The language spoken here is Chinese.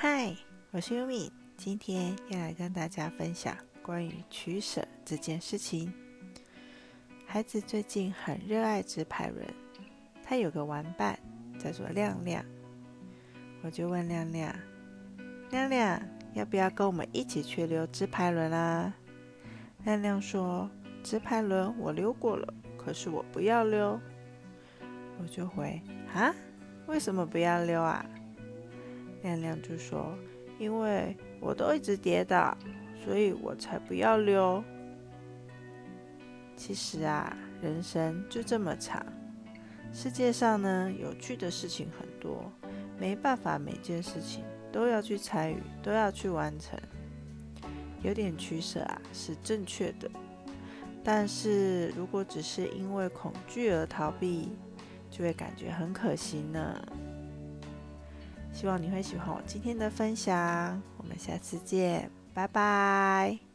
嗨，我是优米，今天要来跟大家分享关于取舍这件事情。孩子最近很热爱直排轮，他有个玩伴叫做亮亮，我就问亮亮：“亮亮，要不要跟我们一起去溜直排轮啊？”亮亮说：“直排轮我溜过了，可是我不要溜。”我就回：“啊，为什么不要溜啊？”亮亮就说：“因为我都一直跌倒，所以我才不要溜。”其实啊，人生就这么长，世界上呢有趣的事情很多，没办法每件事情都要去参与，都要去完成。有点取舍啊是正确的，但是如果只是因为恐惧而逃避，就会感觉很可惜呢。希望你会喜欢我今天的分享，我们下次见，拜拜。